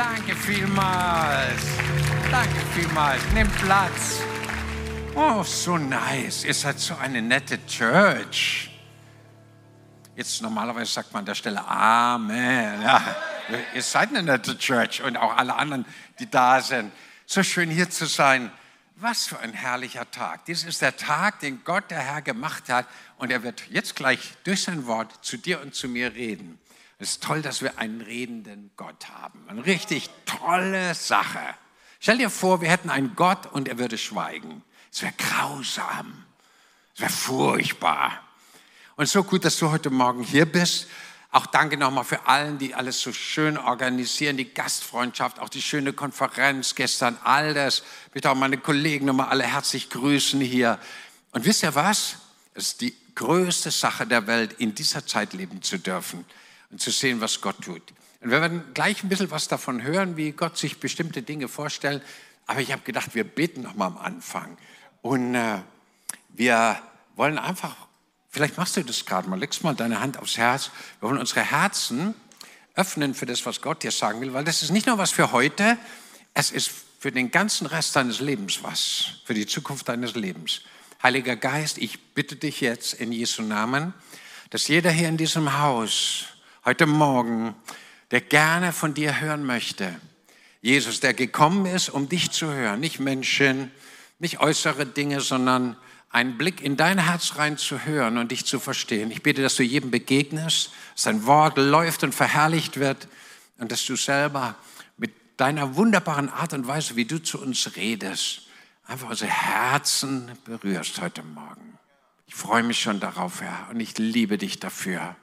Danke vielmals. Danke vielmals. Nimm Platz. Oh, so nice. Ihr seid so eine nette Church. Jetzt normalerweise sagt man an der Stelle Amen. Ja, ihr seid eine nette Church und auch alle anderen, die da sind. So schön hier zu sein. Was für ein herrlicher Tag. Dies ist der Tag, den Gott, der Herr, gemacht hat. Und er wird jetzt gleich durch sein Wort zu dir und zu mir reden. Es ist toll, dass wir einen redenden Gott haben. Eine richtig tolle Sache. Stell dir vor, wir hätten einen Gott und er würde schweigen. Es wäre grausam. Es wäre furchtbar. Und so gut, dass du heute Morgen hier bist. Auch danke nochmal für allen, die alles so schön organisieren, die Gastfreundschaft, auch die schöne Konferenz gestern, all das. Bitte auch meine Kollegen nochmal alle herzlich grüßen hier. Und wisst ihr was? Es ist die größte Sache der Welt, in dieser Zeit leben zu dürfen und zu sehen, was Gott tut. Und wir werden gleich ein bisschen was davon hören, wie Gott sich bestimmte Dinge vorstellt. Aber ich habe gedacht, wir beten noch mal am Anfang. Und äh, wir wollen einfach, vielleicht machst du das gerade mal, legst mal deine Hand aufs Herz. Wir wollen unsere Herzen öffnen für das, was Gott dir sagen will, weil das ist nicht nur was für heute, es ist für den ganzen Rest deines Lebens was, für die Zukunft deines Lebens. Heiliger Geist, ich bitte dich jetzt in Jesu Namen, dass jeder hier in diesem Haus heute Morgen, der gerne von dir hören möchte. Jesus, der gekommen ist, um dich zu hören, nicht Menschen, nicht äußere Dinge, sondern einen Blick in dein Herz rein zu hören und dich zu verstehen. Ich bete, dass du jedem begegnest, dass dein Wort läuft und verherrlicht wird und dass du selber mit deiner wunderbaren Art und Weise, wie du zu uns redest, einfach unsere Herzen berührst heute Morgen. Ich freue mich schon darauf, Herr, und ich liebe dich dafür.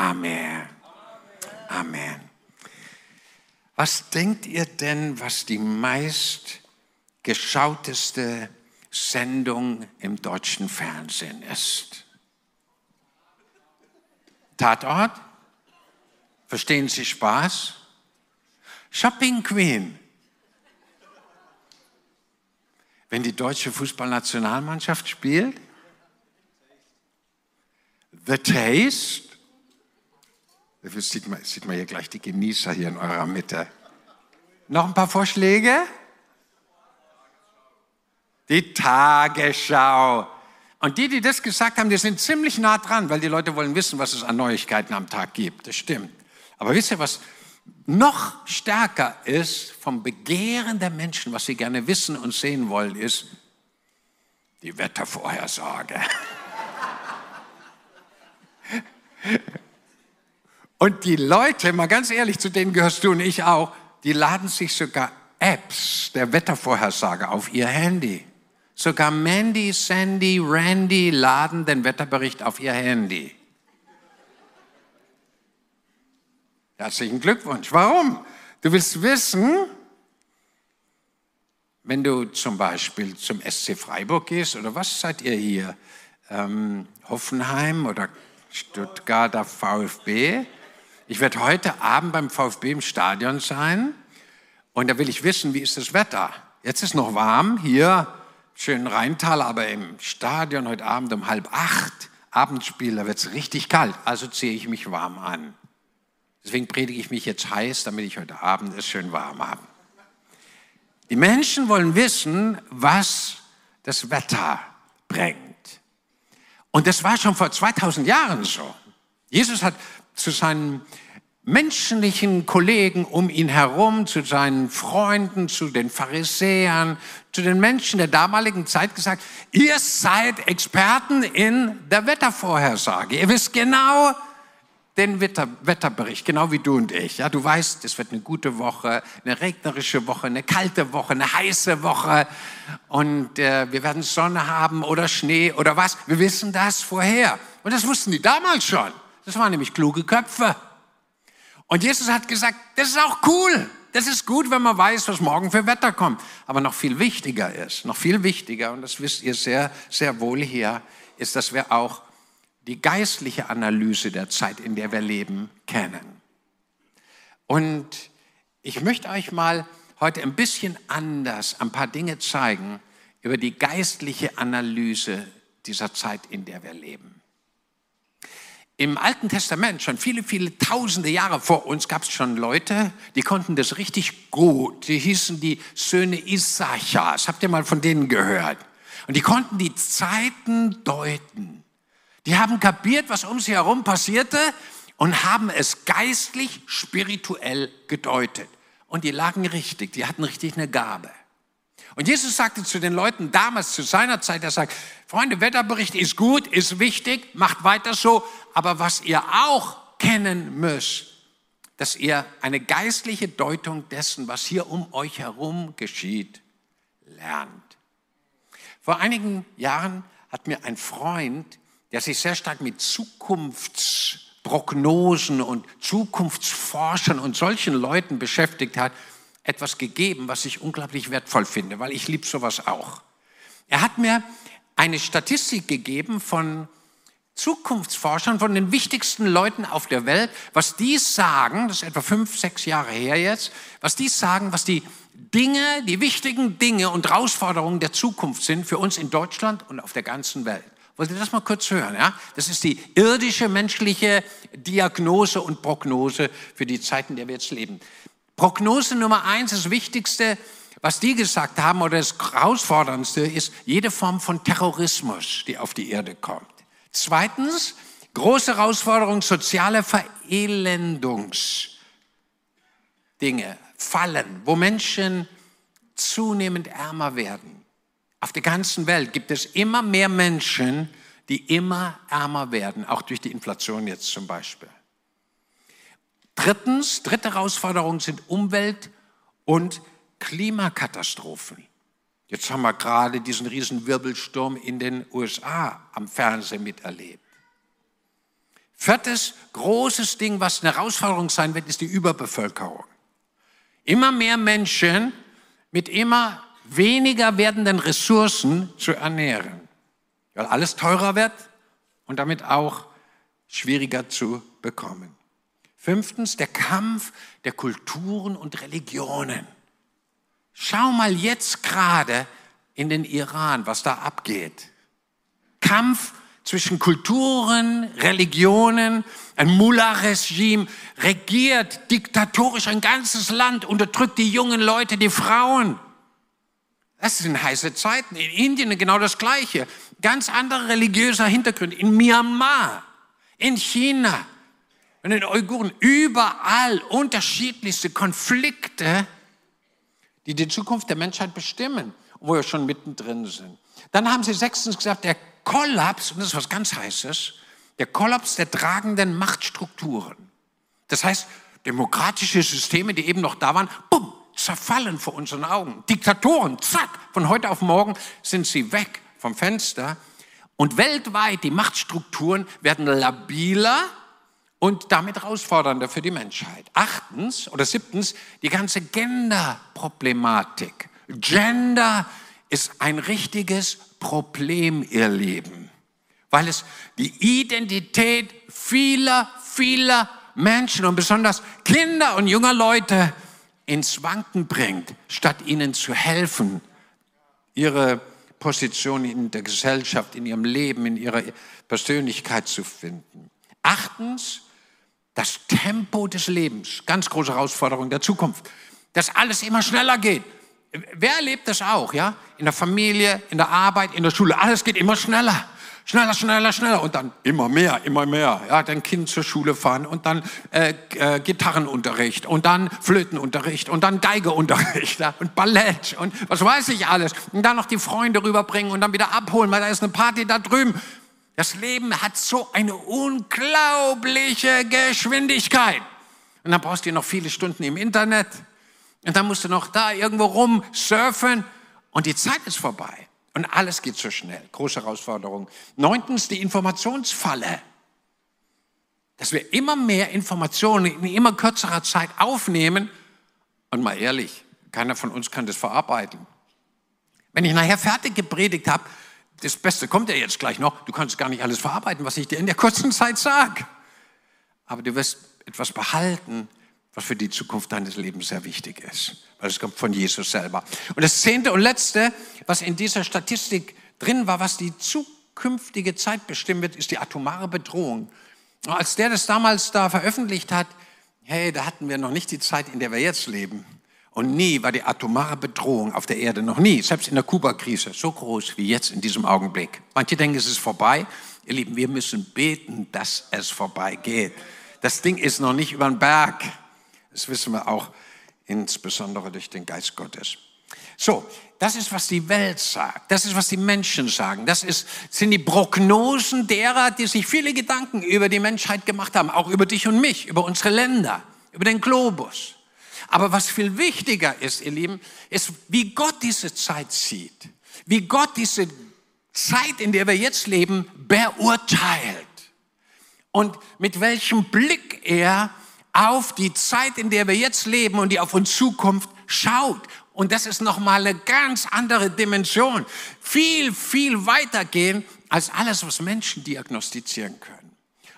Amen. Amen. Was denkt ihr denn, was die meist geschauteste Sendung im deutschen Fernsehen ist? Tatort? Verstehen Sie Spaß? Shopping Queen. Wenn die deutsche Fußballnationalmannschaft spielt? The Taste? Dafür sieht man, sieht man hier gleich die Genießer hier in eurer Mitte. Noch ein paar Vorschläge? Die Tagesschau. Und die, die das gesagt haben, die sind ziemlich nah dran, weil die Leute wollen wissen, was es an Neuigkeiten am Tag gibt. Das stimmt. Aber wisst ihr, was noch stärker ist vom Begehren der Menschen, was sie gerne wissen und sehen wollen, ist die Wettervorhersage. Und die Leute, mal ganz ehrlich, zu denen gehörst du und ich auch, die laden sich sogar Apps der Wettervorhersage auf ihr Handy. Sogar Mandy, Sandy, Randy laden den Wetterbericht auf ihr Handy. Herzlichen Glückwunsch. Warum? Du willst wissen, wenn du zum Beispiel zum SC Freiburg gehst oder was seid ihr hier? Ähm, Hoffenheim oder Stuttgarter VfB? Ich werde heute Abend beim VfB im Stadion sein und da will ich wissen, wie ist das Wetter? Jetzt ist noch warm hier, schön Rheintal, aber im Stadion heute Abend um halb acht, Abendspiel, da wird es richtig kalt, also ziehe ich mich warm an. Deswegen predige ich mich jetzt heiß, damit ich heute Abend es schön warm habe. Die Menschen wollen wissen, was das Wetter bringt. Und das war schon vor 2000 Jahren so. Jesus hat zu seinen menschlichen Kollegen um ihn herum, zu seinen Freunden, zu den Pharisäern, zu den Menschen der damaligen Zeit gesagt, ihr seid Experten in der Wettervorhersage. Ihr wisst genau den Wetter, Wetterbericht, genau wie du und ich. Ja, du weißt, es wird eine gute Woche, eine regnerische Woche, eine kalte Woche, eine heiße Woche und äh, wir werden Sonne haben oder Schnee oder was. Wir wissen das vorher. Und das wussten die damals schon. Das waren nämlich kluge Köpfe. Und Jesus hat gesagt, das ist auch cool. Das ist gut, wenn man weiß, was morgen für Wetter kommt. Aber noch viel wichtiger ist, noch viel wichtiger, und das wisst ihr sehr, sehr wohl hier, ist, dass wir auch die geistliche Analyse der Zeit, in der wir leben, kennen. Und ich möchte euch mal heute ein bisschen anders ein paar Dinge zeigen über die geistliche Analyse dieser Zeit, in der wir leben. Im Alten Testament, schon viele, viele tausende Jahre vor uns, gab es schon Leute, die konnten das richtig gut. Die hießen die Söhne Issachas. Habt ihr mal von denen gehört? Und die konnten die Zeiten deuten. Die haben kapiert, was um sie herum passierte und haben es geistlich, spirituell gedeutet. Und die lagen richtig, die hatten richtig eine Gabe. Und Jesus sagte zu den Leuten damals, zu seiner Zeit, er sagt, Freunde, Wetterbericht ist gut, ist wichtig, macht weiter so, aber was ihr auch kennen müsst, dass ihr eine geistliche Deutung dessen, was hier um euch herum geschieht, lernt. Vor einigen Jahren hat mir ein Freund, der sich sehr stark mit Zukunftsprognosen und Zukunftsforschern und solchen Leuten beschäftigt hat, etwas gegeben, was ich unglaublich wertvoll finde, weil ich liebe sowas auch. Er hat mir eine Statistik gegeben von Zukunftsforschern, von den wichtigsten Leuten auf der Welt, was die sagen, das ist etwa fünf, sechs Jahre her jetzt, was die sagen, was die Dinge, die wichtigen Dinge und Herausforderungen der Zukunft sind für uns in Deutschland und auf der ganzen Welt. Wollt ihr das mal kurz hören? Ja? Das ist die irdische menschliche Diagnose und Prognose für die Zeiten, in der wir jetzt leben. Prognose Nummer eins, das Wichtigste, was die gesagt haben oder das Herausforderndste ist jede Form von Terrorismus, die auf die Erde kommt. Zweitens, große Herausforderung, soziale Verelendungsdinge, Fallen, wo Menschen zunehmend ärmer werden. Auf der ganzen Welt gibt es immer mehr Menschen, die immer ärmer werden, auch durch die Inflation jetzt zum Beispiel. Drittens, dritte Herausforderung sind Umwelt- und Klimakatastrophen. Jetzt haben wir gerade diesen riesen Wirbelsturm in den USA am Fernsehen miterlebt. Viertes großes Ding, was eine Herausforderung sein wird, ist die Überbevölkerung. Immer mehr Menschen mit immer weniger werdenden Ressourcen zu ernähren, weil alles teurer wird und damit auch schwieriger zu bekommen. Fünftens, der Kampf der Kulturen und Religionen. Schau mal jetzt gerade in den Iran, was da abgeht. Kampf zwischen Kulturen, Religionen, ein Mullah-Regime regiert diktatorisch ein ganzes Land, unterdrückt die jungen Leute, die Frauen. Das sind heiße Zeiten. In Indien genau das Gleiche. Ganz andere religiöser Hintergrund. In Myanmar, in China, in Uiguren überall unterschiedlichste Konflikte, die die Zukunft der Menschheit bestimmen, wo wir schon mittendrin sind. Dann haben sie sechstens gesagt, der Kollaps, und das ist was ganz Heißes, der Kollaps der tragenden Machtstrukturen. Das heißt, demokratische Systeme, die eben noch da waren, bumm, zerfallen vor unseren Augen. Diktatoren, zack, von heute auf morgen sind sie weg vom Fenster. Und weltweit, die Machtstrukturen werden labiler und damit herausfordernder für die Menschheit. Achtens oder siebtens die ganze Gender-Problematik. Gender ist ein richtiges Problem, ihr Lieben, weil es die Identität vieler, vieler Menschen und besonders Kinder und junger Leute ins Wanken bringt, statt ihnen zu helfen, ihre Position in der Gesellschaft, in ihrem Leben, in ihrer Persönlichkeit zu finden. Achtens, das Tempo des Lebens, ganz große Herausforderung der Zukunft, dass alles immer schneller geht. Wer erlebt das auch, ja? In der Familie, in der Arbeit, in der Schule, alles geht immer schneller. Schneller, schneller, schneller und dann immer mehr, immer mehr. Ja, dein Kind zur Schule fahren und dann äh, äh, Gitarrenunterricht und dann Flötenunterricht und dann Geigeunterricht ja, und Ballett und was weiß ich alles. Und dann noch die Freunde rüberbringen und dann wieder abholen, weil da ist eine Party da drüben. Das Leben hat so eine unglaubliche Geschwindigkeit. Und dann brauchst du noch viele Stunden im Internet. Und dann musst du noch da irgendwo rum surfen. Und die Zeit ist vorbei. Und alles geht so schnell. Große Herausforderung. Neuntens die Informationsfalle. Dass wir immer mehr Informationen in immer kürzerer Zeit aufnehmen. Und mal ehrlich, keiner von uns kann das verarbeiten. Wenn ich nachher fertig gepredigt habe, das Beste kommt ja jetzt gleich noch, du kannst gar nicht alles verarbeiten, was ich dir in der kurzen Zeit sage. Aber du wirst etwas behalten, was für die Zukunft deines Lebens sehr wichtig ist, weil es kommt von Jesus selber. Und das zehnte und letzte, was in dieser Statistik drin war, was die zukünftige Zeit bestimmen wird, ist die atomare Bedrohung. Als der das damals da veröffentlicht hat, hey, da hatten wir noch nicht die Zeit, in der wir jetzt leben. Und nie war die atomare Bedrohung auf der Erde, noch nie, selbst in der Kuba-Krise, so groß wie jetzt in diesem Augenblick. Manche denken, es ist vorbei. Ihr Lieben, wir müssen beten, dass es vorbeigeht. Das Ding ist noch nicht über den Berg. Das wissen wir auch insbesondere durch den Geist Gottes. So, das ist, was die Welt sagt. Das ist, was die Menschen sagen. Das ist, sind die Prognosen derer, die sich viele Gedanken über die Menschheit gemacht haben, auch über dich und mich, über unsere Länder, über den Globus. Aber was viel wichtiger ist, ihr Lieben, ist, wie Gott diese Zeit sieht. Wie Gott diese Zeit, in der wir jetzt leben, beurteilt. Und mit welchem Blick er auf die Zeit, in der wir jetzt leben und die auf uns Zukunft schaut. Und das ist nochmal eine ganz andere Dimension. Viel, viel weitergehen als alles, was Menschen diagnostizieren können.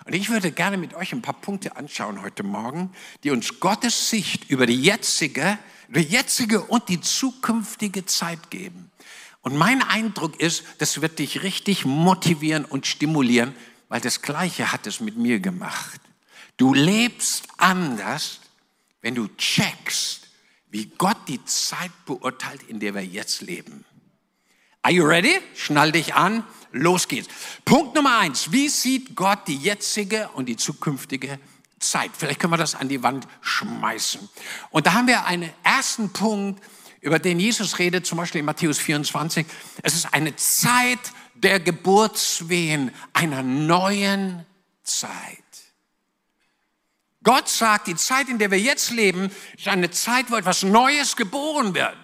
Und ich würde gerne mit euch ein paar Punkte anschauen heute Morgen, die uns Gottes Sicht über die jetzige, die jetzige und die zukünftige Zeit geben. Und mein Eindruck ist, das wird dich richtig motivieren und stimulieren, weil das Gleiche hat es mit mir gemacht. Du lebst anders, wenn du checkst, wie Gott die Zeit beurteilt, in der wir jetzt leben. Are you ready? Schnall dich an. Los geht's. Punkt Nummer eins. Wie sieht Gott die jetzige und die zukünftige Zeit? Vielleicht können wir das an die Wand schmeißen. Und da haben wir einen ersten Punkt, über den Jesus redet, zum Beispiel in Matthäus 24. Es ist eine Zeit der Geburtswehen einer neuen Zeit. Gott sagt, die Zeit, in der wir jetzt leben, ist eine Zeit, wo etwas Neues geboren wird.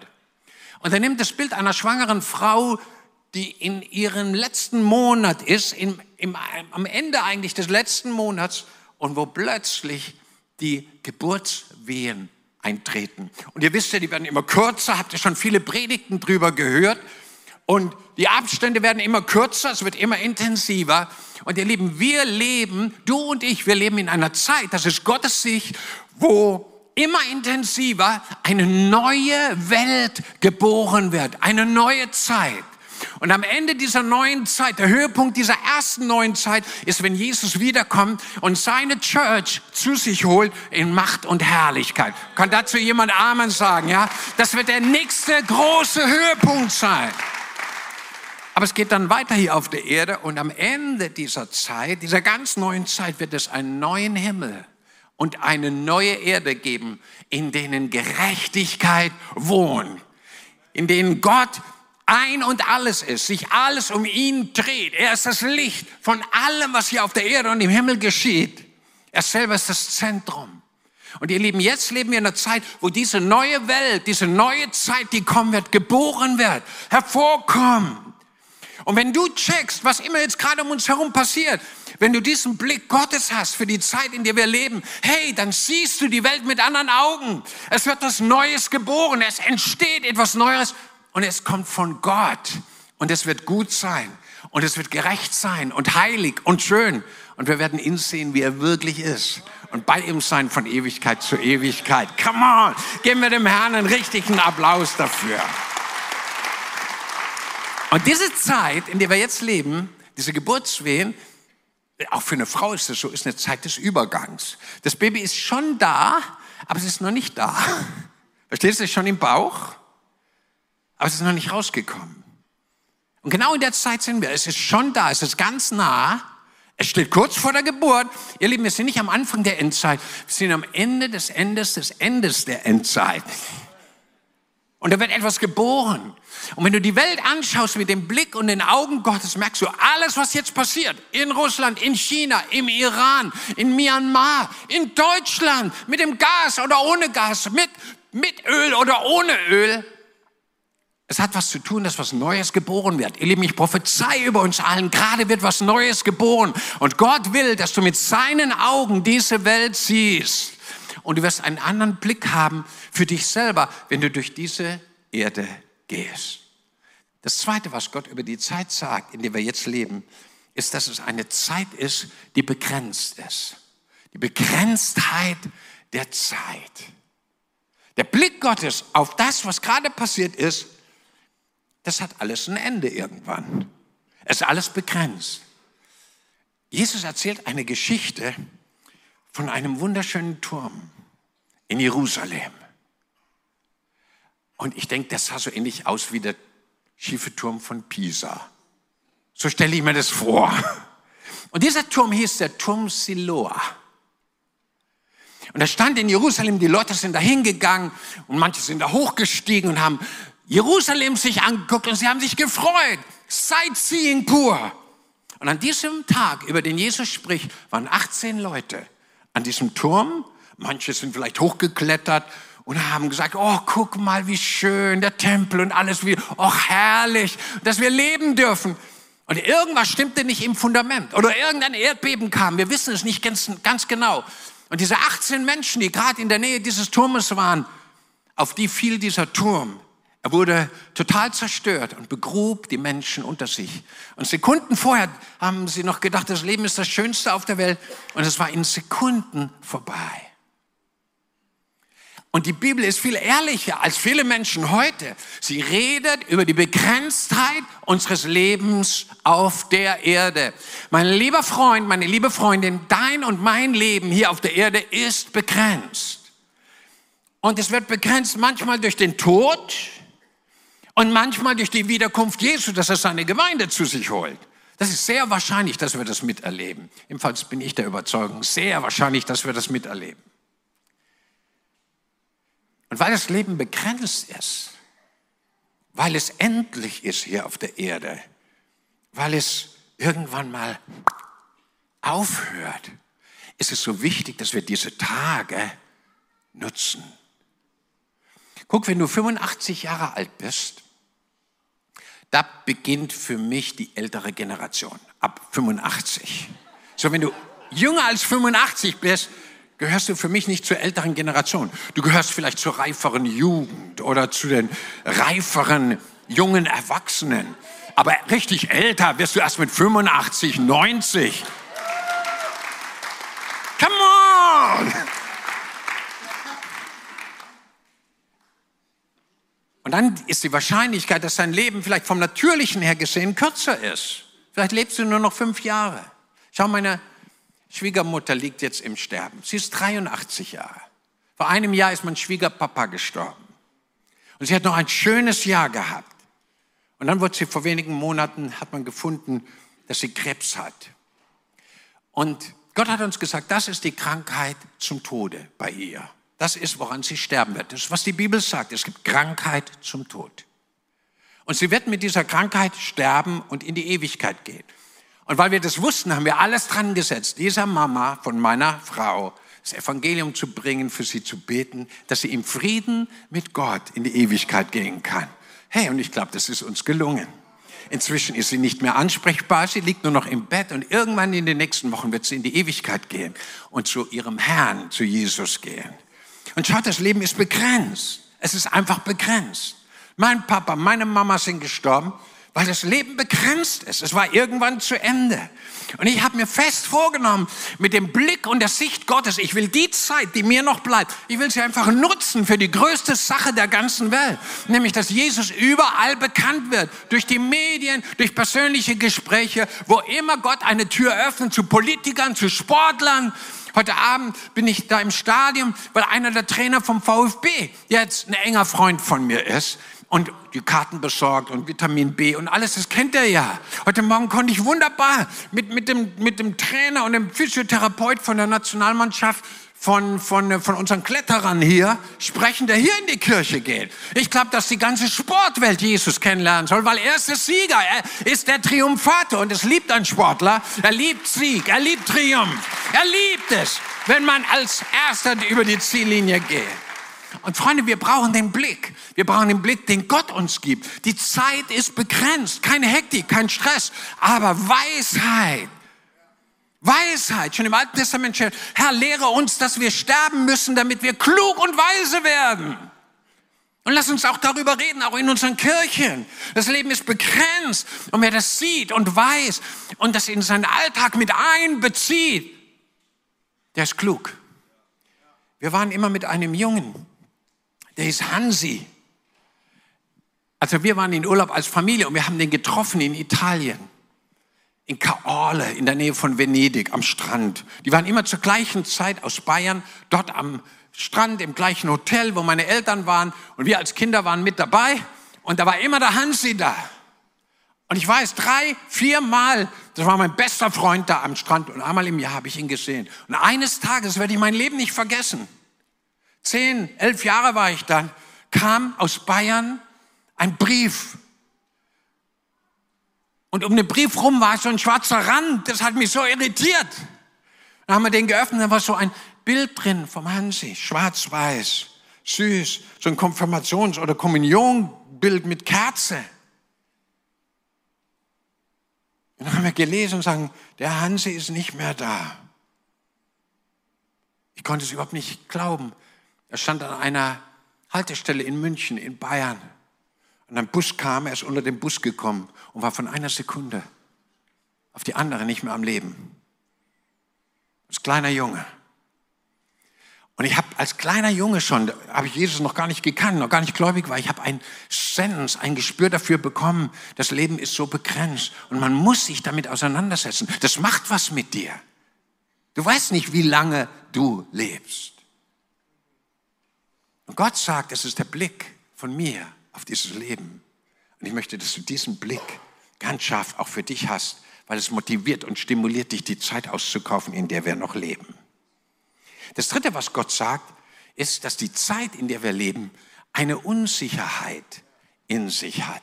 Und er nimmt das Bild einer schwangeren Frau, die in ihrem letzten Monat ist, im, im, am Ende eigentlich des letzten Monats und wo plötzlich die Geburtswehen eintreten. Und ihr wisst ja, die werden immer kürzer, habt ihr schon viele Predigten drüber gehört. Und die Abstände werden immer kürzer, es wird immer intensiver. Und ihr Lieben, wir leben, du und ich, wir leben in einer Zeit, das ist Gottes Sicht, wo immer intensiver eine neue Welt geboren wird, eine neue Zeit. Und am Ende dieser neuen Zeit, der Höhepunkt dieser ersten neuen Zeit, ist, wenn Jesus wiederkommt und seine Church zu sich holt in Macht und Herrlichkeit. Kann dazu jemand Amen sagen, ja? Das wird der nächste große Höhepunkt sein. Aber es geht dann weiter hier auf der Erde und am Ende dieser Zeit, dieser ganz neuen Zeit, wird es einen neuen Himmel und eine neue Erde geben, in denen Gerechtigkeit wohnt, in denen Gott ein und alles ist, sich alles um ihn dreht. Er ist das Licht von allem, was hier auf der Erde und im Himmel geschieht. Er selber ist das Zentrum. Und ihr Lieben, jetzt leben wir in einer Zeit, wo diese neue Welt, diese neue Zeit, die kommen wird, geboren wird, hervorkommt. Und wenn du checkst, was immer jetzt gerade um uns herum passiert, wenn du diesen Blick Gottes hast für die Zeit, in der wir leben, hey, dann siehst du die Welt mit anderen Augen. Es wird was Neues geboren, es entsteht etwas Neues und es kommt von Gott. Und es wird gut sein und es wird gerecht sein und heilig und schön. Und wir werden ihn sehen, wie er wirklich ist. Und bei ihm sein von Ewigkeit zu Ewigkeit. Come on, geben wir dem Herrn einen richtigen Applaus dafür. Und diese Zeit, in der wir jetzt leben, diese Geburtswehen, auch für eine Frau ist das so, ist eine Zeit des Übergangs. Das Baby ist schon da, aber es ist noch nicht da. Verstehst du, es ist schon im Bauch, aber es ist noch nicht rausgekommen. Und genau in der Zeit sind wir. Es ist schon da, es ist ganz nah. Es steht kurz vor der Geburt. Ihr Lieben, wir sind nicht am Anfang der Endzeit, wir sind am Ende des Endes des Endes der Endzeit. Und da wird etwas geboren. Und wenn du die Welt anschaust mit dem Blick und den Augen Gottes, merkst du, alles, was jetzt passiert, in Russland, in China, im Iran, in Myanmar, in Deutschland, mit dem Gas oder ohne Gas, mit, mit Öl oder ohne Öl, es hat was zu tun, dass was Neues geboren wird. Ihr Lieben, ich prophezei über uns allen, gerade wird was Neues geboren. Und Gott will, dass du mit seinen Augen diese Welt siehst. Und du wirst einen anderen Blick haben für dich selber, wenn du durch diese Erde gehst. Das Zweite, was Gott über die Zeit sagt, in der wir jetzt leben, ist, dass es eine Zeit ist, die begrenzt ist. Die Begrenztheit der Zeit. Der Blick Gottes auf das, was gerade passiert ist, das hat alles ein Ende irgendwann. Es ist alles begrenzt. Jesus erzählt eine Geschichte von einem wunderschönen Turm in Jerusalem. Und ich denke, das sah so ähnlich aus wie der schiefe Turm von Pisa. So stelle ich mir das vor. Und dieser Turm hieß der Turm Siloa. Und er stand in Jerusalem, die Leute sind da hingegangen und manche sind da hochgestiegen und haben Jerusalem sich angeguckt und sie haben sich gefreut. Sightseeing pur. Und an diesem Tag, über den Jesus spricht, waren 18 Leute an diesem Turm. Manche sind vielleicht hochgeklettert und haben gesagt, oh, guck mal, wie schön, der Tempel und alles, wie, oh, herrlich, dass wir leben dürfen. Und irgendwas stimmte nicht im Fundament oder irgendein Erdbeben kam. Wir wissen es nicht ganz, ganz genau. Und diese 18 Menschen, die gerade in der Nähe dieses Turmes waren, auf die fiel dieser Turm. Er wurde total zerstört und begrub die Menschen unter sich. Und Sekunden vorher haben sie noch gedacht, das Leben ist das Schönste auf der Welt. Und es war in Sekunden vorbei. Und die Bibel ist viel ehrlicher als viele Menschen heute. Sie redet über die Begrenztheit unseres Lebens auf der Erde. Mein lieber Freund, meine liebe Freundin, dein und mein Leben hier auf der Erde ist begrenzt. Und es wird begrenzt manchmal durch den Tod und manchmal durch die Wiederkunft Jesu, dass er seine Gemeinde zu sich holt. Das ist sehr wahrscheinlich, dass wir das miterleben. Jedenfalls bin ich der Überzeugung, sehr wahrscheinlich, dass wir das miterleben. Und weil das Leben begrenzt ist, weil es endlich ist hier auf der Erde, weil es irgendwann mal aufhört, ist es so wichtig, dass wir diese Tage nutzen. Guck, wenn du 85 Jahre alt bist, da beginnt für mich die ältere Generation, ab 85. So, wenn du jünger als 85 bist, gehörst du für mich nicht zur älteren Generation. Du gehörst vielleicht zur reiferen Jugend oder zu den reiferen jungen Erwachsenen. Aber richtig älter wirst du erst mit 85, 90. Come on! Und dann ist die Wahrscheinlichkeit, dass dein Leben vielleicht vom Natürlichen her gesehen kürzer ist. Vielleicht lebst du nur noch fünf Jahre. Schau, meine Schwiegermutter liegt jetzt im Sterben. Sie ist 83 Jahre. Vor einem Jahr ist mein Schwiegerpapa gestorben. Und sie hat noch ein schönes Jahr gehabt. Und dann wurde sie vor wenigen Monaten, hat man gefunden, dass sie Krebs hat. Und Gott hat uns gesagt, das ist die Krankheit zum Tode bei ihr. Das ist, woran sie sterben wird. Das ist, was die Bibel sagt. Es gibt Krankheit zum Tod. Und sie wird mit dieser Krankheit sterben und in die Ewigkeit gehen. Und weil wir das wussten, haben wir alles dran gesetzt, dieser Mama von meiner Frau das Evangelium zu bringen, für sie zu beten, dass sie im Frieden mit Gott in die Ewigkeit gehen kann. Hey, und ich glaube, das ist uns gelungen. Inzwischen ist sie nicht mehr ansprechbar, sie liegt nur noch im Bett und irgendwann in den nächsten Wochen wird sie in die Ewigkeit gehen und zu ihrem Herrn, zu Jesus gehen. Und schaut, das Leben ist begrenzt. Es ist einfach begrenzt. Mein Papa, meine Mama sind gestorben weil das Leben begrenzt ist. Es war irgendwann zu Ende. Und ich habe mir fest vorgenommen, mit dem Blick und der Sicht Gottes, ich will die Zeit, die mir noch bleibt, ich will sie einfach nutzen für die größte Sache der ganzen Welt, nämlich dass Jesus überall bekannt wird, durch die Medien, durch persönliche Gespräche, wo immer Gott eine Tür öffnet, zu Politikern, zu Sportlern. Heute Abend bin ich da im Stadion, weil einer der Trainer vom VfB jetzt ein enger Freund von mir ist und die Karten besorgt und Vitamin B und alles, das kennt er ja. Heute Morgen konnte ich wunderbar mit, mit, dem, mit dem Trainer und dem Physiotherapeut von der Nationalmannschaft von, von, von unseren Kletterern hier sprechen, der hier in die Kirche geht. Ich glaube, dass die ganze Sportwelt Jesus kennenlernen soll, weil er ist der Sieger, er ist der Triumphator und es liebt ein Sportler. Er liebt Sieg, er liebt Triumph, er liebt es, wenn man als Erster über die Ziellinie geht. Und Freunde, wir brauchen den Blick. Wir brauchen den Blick, den Gott uns gibt. Die Zeit ist begrenzt. Keine Hektik, kein Stress, aber Weisheit. Weisheit. Schon im Alten Testament steht, Herr, lehre uns, dass wir sterben müssen, damit wir klug und weise werden. Und lass uns auch darüber reden, auch in unseren Kirchen. Das Leben ist begrenzt. Und wer das sieht und weiß und das in seinen Alltag mit einbezieht, der ist klug. Wir waren immer mit einem Jungen, der ist Hansi. Also wir waren in Urlaub als Familie und wir haben den getroffen in Italien. In Caorle in der Nähe von Venedig am Strand. Die waren immer zur gleichen Zeit aus Bayern dort am Strand im gleichen Hotel, wo meine Eltern waren und wir als Kinder waren mit dabei und da war immer der Hansi da. Und ich weiß, drei, vier Mal, das war mein bester Freund da am Strand und einmal im Jahr habe ich ihn gesehen. Und eines Tages werde ich mein Leben nicht vergessen. Zehn, elf Jahre war ich dann, kam aus Bayern ein Brief und um den Brief rum war so ein schwarzer Rand. Das hat mich so irritiert. Dann haben wir den geöffnet, da war so ein Bild drin vom Hansi, schwarz-weiß, süß, so ein Konfirmations- oder Kommunionbild mit Kerze. Und dann haben wir gelesen und sagen, der Hansi ist nicht mehr da. Ich konnte es überhaupt nicht glauben. Er stand an einer Haltestelle in München, in Bayern. Und ein Bus kam, er ist unter den Bus gekommen und war von einer Sekunde auf die andere nicht mehr am Leben. Als kleiner Junge. Und ich habe als kleiner Junge schon, habe ich Jesus noch gar nicht gekannt, noch gar nicht gläubig war, ich habe ein Sens, ein Gespür dafür bekommen, das Leben ist so begrenzt und man muss sich damit auseinandersetzen. Das macht was mit dir. Du weißt nicht, wie lange du lebst. Und Gott sagt, es ist der Blick von mir auf dieses Leben. Und ich möchte, dass du diesen Blick ganz scharf auch für dich hast, weil es motiviert und stimuliert dich, die Zeit auszukaufen, in der wir noch leben. Das Dritte, was Gott sagt, ist, dass die Zeit, in der wir leben, eine Unsicherheit in sich hat.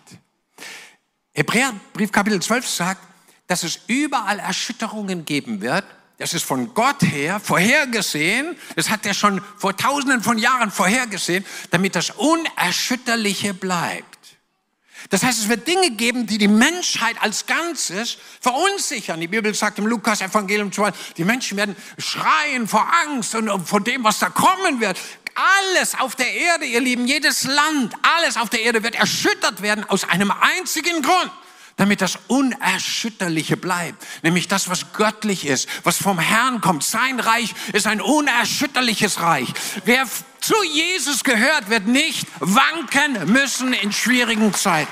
Hebräerbrief Kapitel 12 sagt, dass es überall Erschütterungen geben wird. Das ist von Gott her vorhergesehen. Das hat er schon vor tausenden von Jahren vorhergesehen, damit das Unerschütterliche bleibt. Das heißt, es wird Dinge geben, die die Menschheit als Ganzes verunsichern. Die Bibel sagt im Lukas-Evangelium, die Menschen werden schreien vor Angst und vor dem, was da kommen wird. Alles auf der Erde, ihr Lieben, jedes Land, alles auf der Erde wird erschüttert werden aus einem einzigen Grund damit das Unerschütterliche bleibt, nämlich das, was göttlich ist, was vom Herrn kommt. Sein Reich ist ein unerschütterliches Reich. Wer zu Jesus gehört, wird nicht wanken müssen in schwierigen Zeiten.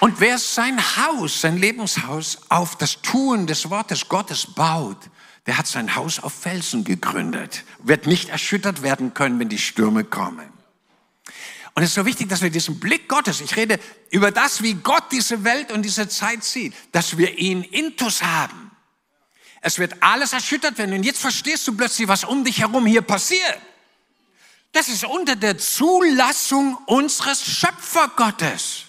Und wer sein Haus, sein Lebenshaus auf das Tun des Wortes Gottes baut, der hat sein Haus auf Felsen gegründet, wird nicht erschüttert werden können, wenn die Stürme kommen. Und es ist so wichtig, dass wir diesen Blick Gottes, ich rede über das, wie Gott diese Welt und diese Zeit sieht, dass wir ihn intus haben. Es wird alles erschüttert werden. Und jetzt verstehst du plötzlich, was um dich herum hier passiert. Das ist unter der Zulassung unseres Schöpfergottes.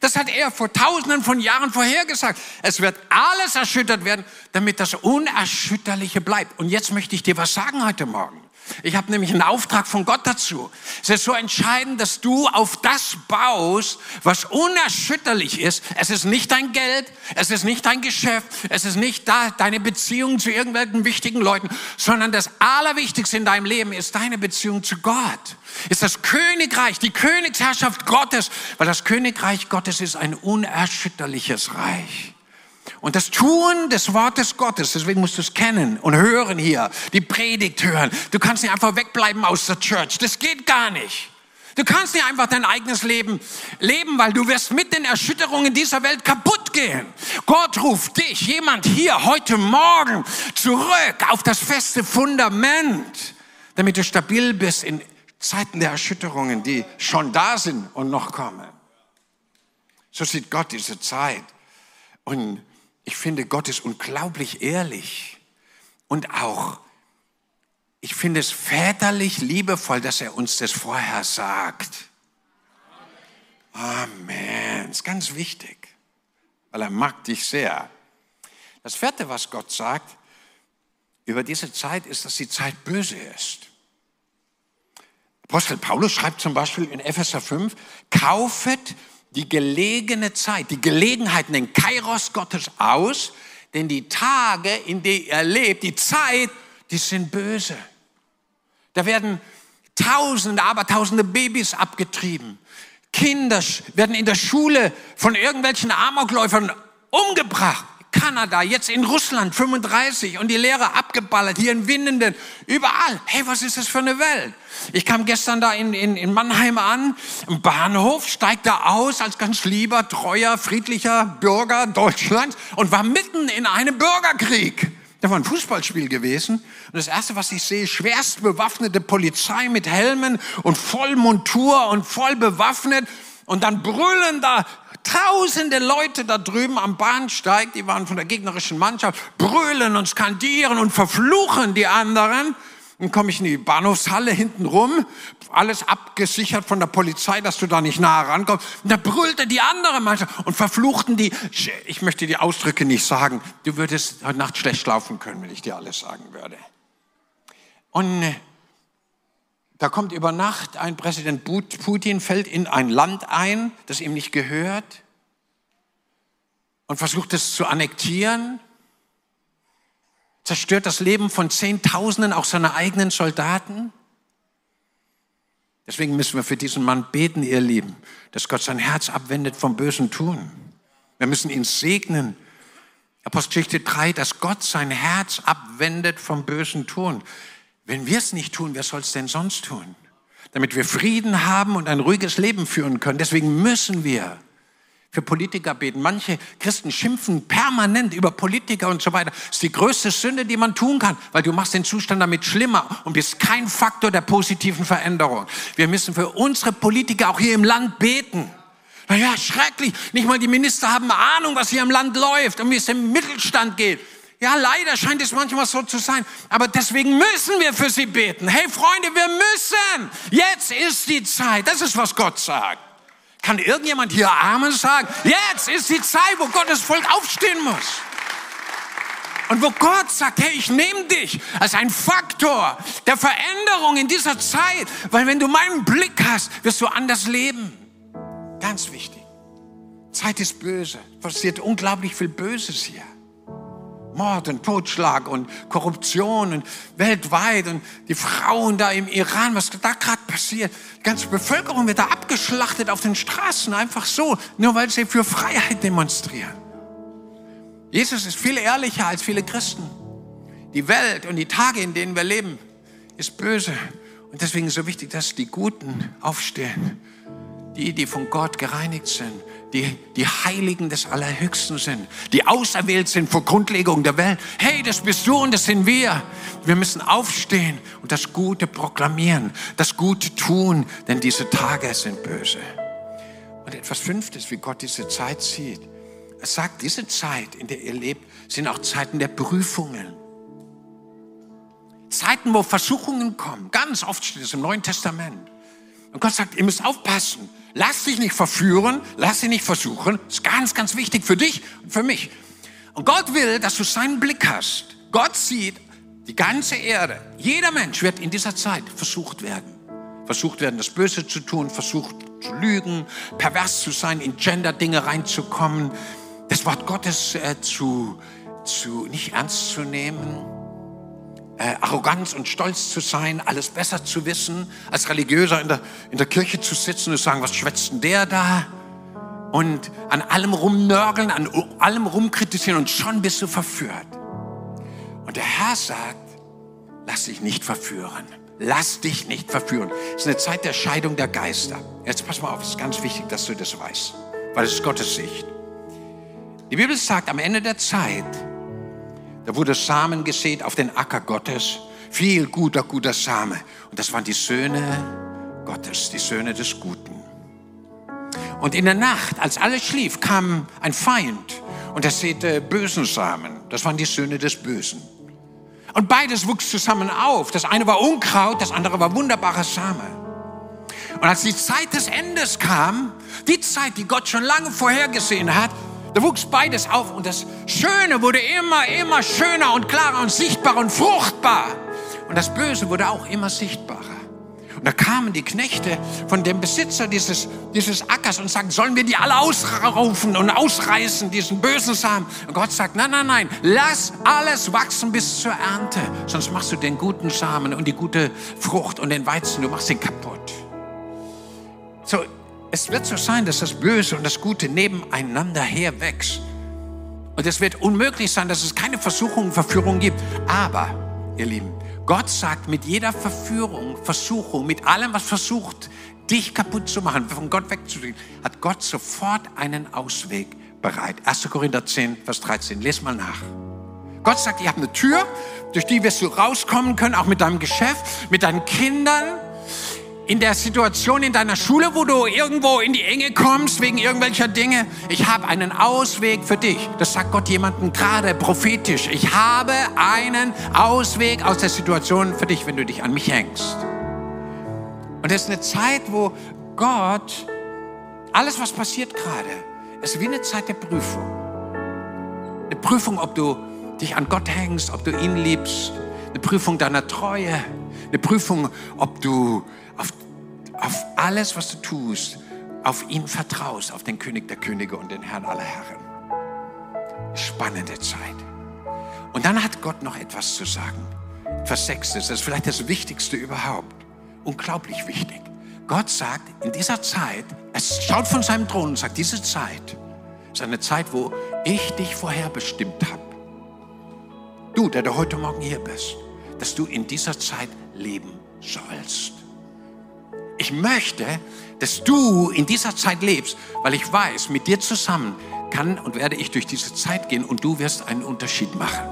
Das hat er vor tausenden von Jahren vorhergesagt. Es wird alles erschüttert werden, damit das Unerschütterliche bleibt. Und jetzt möchte ich dir was sagen heute Morgen. Ich habe nämlich einen Auftrag von Gott dazu. Es ist so entscheidend, dass du auf das baust, was unerschütterlich ist. Es ist nicht dein Geld, es ist nicht dein Geschäft, es ist nicht deine Beziehung zu irgendwelchen wichtigen Leuten, sondern das Allerwichtigste in deinem Leben ist deine Beziehung zu Gott. Ist das Königreich, die Königsherrschaft Gottes, weil das Königreich Gottes ist ein unerschütterliches Reich. Und das Tun des Wortes Gottes, deswegen musst du es kennen und hören hier, die Predigt hören. Du kannst nicht einfach wegbleiben aus der Church. Das geht gar nicht. Du kannst nicht einfach dein eigenes Leben leben, weil du wirst mit den Erschütterungen dieser Welt kaputt gehen. Gott ruft dich, jemand hier heute Morgen zurück auf das feste Fundament, damit du stabil bist in Zeiten der Erschütterungen, die schon da sind und noch kommen. So sieht Gott diese Zeit. Und ich finde, Gott ist unglaublich ehrlich und auch, ich finde es väterlich liebevoll, dass er uns das vorher sagt. Amen. Ist ganz wichtig, weil er mag dich sehr. Das vierte, was Gott sagt über diese Zeit, ist, dass die Zeit böse ist. Apostel Paulus schreibt zum Beispiel in Epheser 5, kaufet die gelegene Zeit, die Gelegenheiten, den Kairos Gottes aus, denn die Tage, in denen er lebt, die Zeit, die sind böse. Da werden Tausende, aber Tausende Babys abgetrieben. Kinder werden in der Schule von irgendwelchen Amokläufern umgebracht. Kanada, jetzt in Russland 35 und die Lehrer abgeballert, hier in Winnenden, überall. Hey, was ist das für eine Welt? Ich kam gestern da in, in, in Mannheim an, im Bahnhof, steigt da aus als ganz lieber, treuer, friedlicher Bürger Deutschlands und war mitten in einem Bürgerkrieg. Da war ein Fußballspiel gewesen. Und das Erste, was ich sehe, schwerst bewaffnete Polizei mit Helmen und voll Montur und voll bewaffnet. Und dann brüllen da tausende Leute da drüben am Bahnsteig, die waren von der gegnerischen Mannschaft, brüllen und skandieren und verfluchen die anderen. Dann komme ich in die Bahnhofshalle hinten rum, alles abgesichert von der Polizei, dass du da nicht nah rankommst. Und da brüllte die andere Mannschaft und verfluchten die, ich möchte die Ausdrücke nicht sagen, du würdest heute Nacht schlecht schlafen können, wenn ich dir alles sagen würde. Und da kommt über Nacht ein Präsident Putin, fällt in ein Land ein, das ihm nicht gehört und versucht es zu annektieren zerstört das Leben von Zehntausenden, auch seiner eigenen Soldaten. Deswegen müssen wir für diesen Mann beten, ihr Lieben, dass Gott sein Herz abwendet vom bösen Tun. Wir müssen ihn segnen. Apostelgeschichte 3, dass Gott sein Herz abwendet vom bösen Tun. Wenn wir es nicht tun, wer soll es denn sonst tun? Damit wir Frieden haben und ein ruhiges Leben führen können. Deswegen müssen wir für Politiker beten. Manche Christen schimpfen permanent über Politiker und so weiter. Das ist die größte Sünde, die man tun kann, weil du machst den Zustand damit schlimmer und bist kein Faktor der positiven Veränderung. Wir müssen für unsere Politiker auch hier im Land beten. Naja, schrecklich. Nicht mal die Minister haben Ahnung, was hier im Land läuft und wie es im Mittelstand geht. Ja, leider scheint es manchmal so zu sein. Aber deswegen müssen wir für sie beten. Hey Freunde, wir müssen. Jetzt ist die Zeit. Das ist, was Gott sagt. Kann irgendjemand hier Amen sagen? Jetzt ist die Zeit, wo Gottes Volk aufstehen muss. Und wo Gott sagt, hey, ich nehme dich als ein Faktor der Veränderung in dieser Zeit, weil wenn du meinen Blick hast, wirst du anders leben. Ganz wichtig. Zeit ist böse. Passiert unglaublich viel Böses hier. Mord und Totschlag und Korruption und weltweit und die Frauen da im Iran, was da gerade passiert. Die ganze Bevölkerung wird da abgeschlachtet auf den Straßen, einfach so, nur weil sie für Freiheit demonstrieren. Jesus ist viel ehrlicher als viele Christen. Die Welt und die Tage, in denen wir leben, ist böse. Und deswegen ist es so wichtig, dass die Guten aufstehen. Die, die von Gott gereinigt sind die, die Heiligen des Allerhöchsten sind, die auserwählt sind vor Grundlegung der Welt. Hey, das bist du und das sind wir. Wir müssen aufstehen und das Gute proklamieren, das Gute tun, denn diese Tage sind böse. Und etwas Fünftes, wie Gott diese Zeit sieht. Er sagt, diese Zeit, in der ihr lebt, sind auch Zeiten der Prüfungen. Zeiten, wo Versuchungen kommen. Ganz oft steht es im Neuen Testament. Und Gott sagt, ihr müsst aufpassen. Lass dich nicht verführen, lass dich nicht versuchen. Das ist ganz, ganz wichtig für dich und für mich. Und Gott will, dass du seinen Blick hast. Gott sieht die ganze Erde. Jeder Mensch wird in dieser Zeit versucht werden. Versucht werden, das Böse zu tun, versucht zu lügen, pervers zu sein, in Gender-Dinge reinzukommen, das Wort Gottes äh, zu, zu nicht ernst zu nehmen äh, Arroganz und Stolz zu sein, alles besser zu wissen, als Religiöser in der, in der Kirche zu sitzen und zu sagen, was schwätzt denn der da? Und an allem rumnörgeln, an allem rumkritisieren und schon bist du verführt. Und der Herr sagt, lass dich nicht verführen. Lass dich nicht verführen. Es ist eine Zeit der Scheidung der Geister. Jetzt pass mal auf, es ist ganz wichtig, dass du das weißt, weil es ist Gottes Sicht. Die Bibel sagt, am Ende der Zeit da wurde Samen gesät auf den Acker Gottes. Viel guter, guter Same. Und das waren die Söhne Gottes, die Söhne des Guten. Und in der Nacht, als alles schlief, kam ein Feind und er säte bösen Samen. Das waren die Söhne des Bösen. Und beides wuchs zusammen auf. Das eine war Unkraut, das andere war wunderbarer Same. Und als die Zeit des Endes kam, die Zeit, die Gott schon lange vorhergesehen hat, da wuchs beides auf und das Schöne wurde immer, immer schöner und klarer und sichtbar und fruchtbar. Und das Böse wurde auch immer sichtbarer. Und da kamen die Knechte von dem Besitzer dieses, dieses Ackers und sagten, sollen wir die alle ausraufen und ausreißen, diesen bösen Samen? Und Gott sagt, nein, nein, nein, lass alles wachsen bis zur Ernte. Sonst machst du den guten Samen und die gute Frucht und den Weizen, du machst ihn kaputt. Es wird so sein, dass das Böse und das Gute nebeneinander herwächst. Und es wird unmöglich sein, dass es keine Versuchungen, Verführungen gibt. Aber, ihr Lieben, Gott sagt, mit jeder Verführung, Versuchung, mit allem, was versucht, dich kaputt zu machen, von Gott wegzudrehen, hat Gott sofort einen Ausweg bereit. 1. Korinther 10, Vers 13. Les mal nach. Gott sagt, ihr habt eine Tür, durch die wirst du rauskommen können, auch mit deinem Geschäft, mit deinen Kindern, in der Situation in deiner Schule, wo du irgendwo in die Enge kommst wegen irgendwelcher Dinge. Ich habe einen Ausweg für dich. Das sagt Gott jemandem gerade prophetisch. Ich habe einen Ausweg aus der Situation für dich, wenn du dich an mich hängst. Und es ist eine Zeit, wo Gott, alles was passiert gerade, ist wie eine Zeit der Prüfung. Eine Prüfung, ob du dich an Gott hängst, ob du ihn liebst. Eine Prüfung deiner Treue. Eine Prüfung, ob du auf, alles, was du tust, auf ihn vertraust, auf den König der Könige und den Herrn aller Herren. Spannende Zeit. Und dann hat Gott noch etwas zu sagen. Vers 6, das ist vielleicht das Wichtigste überhaupt. Unglaublich wichtig. Gott sagt, in dieser Zeit, es schaut von seinem Thron und sagt, diese Zeit ist eine Zeit, wo ich dich vorherbestimmt habe. Du, der du heute Morgen hier bist, dass du in dieser Zeit leben sollst. Ich möchte, dass du in dieser Zeit lebst, weil ich weiß, mit dir zusammen kann und werde ich durch diese Zeit gehen und du wirst einen Unterschied machen.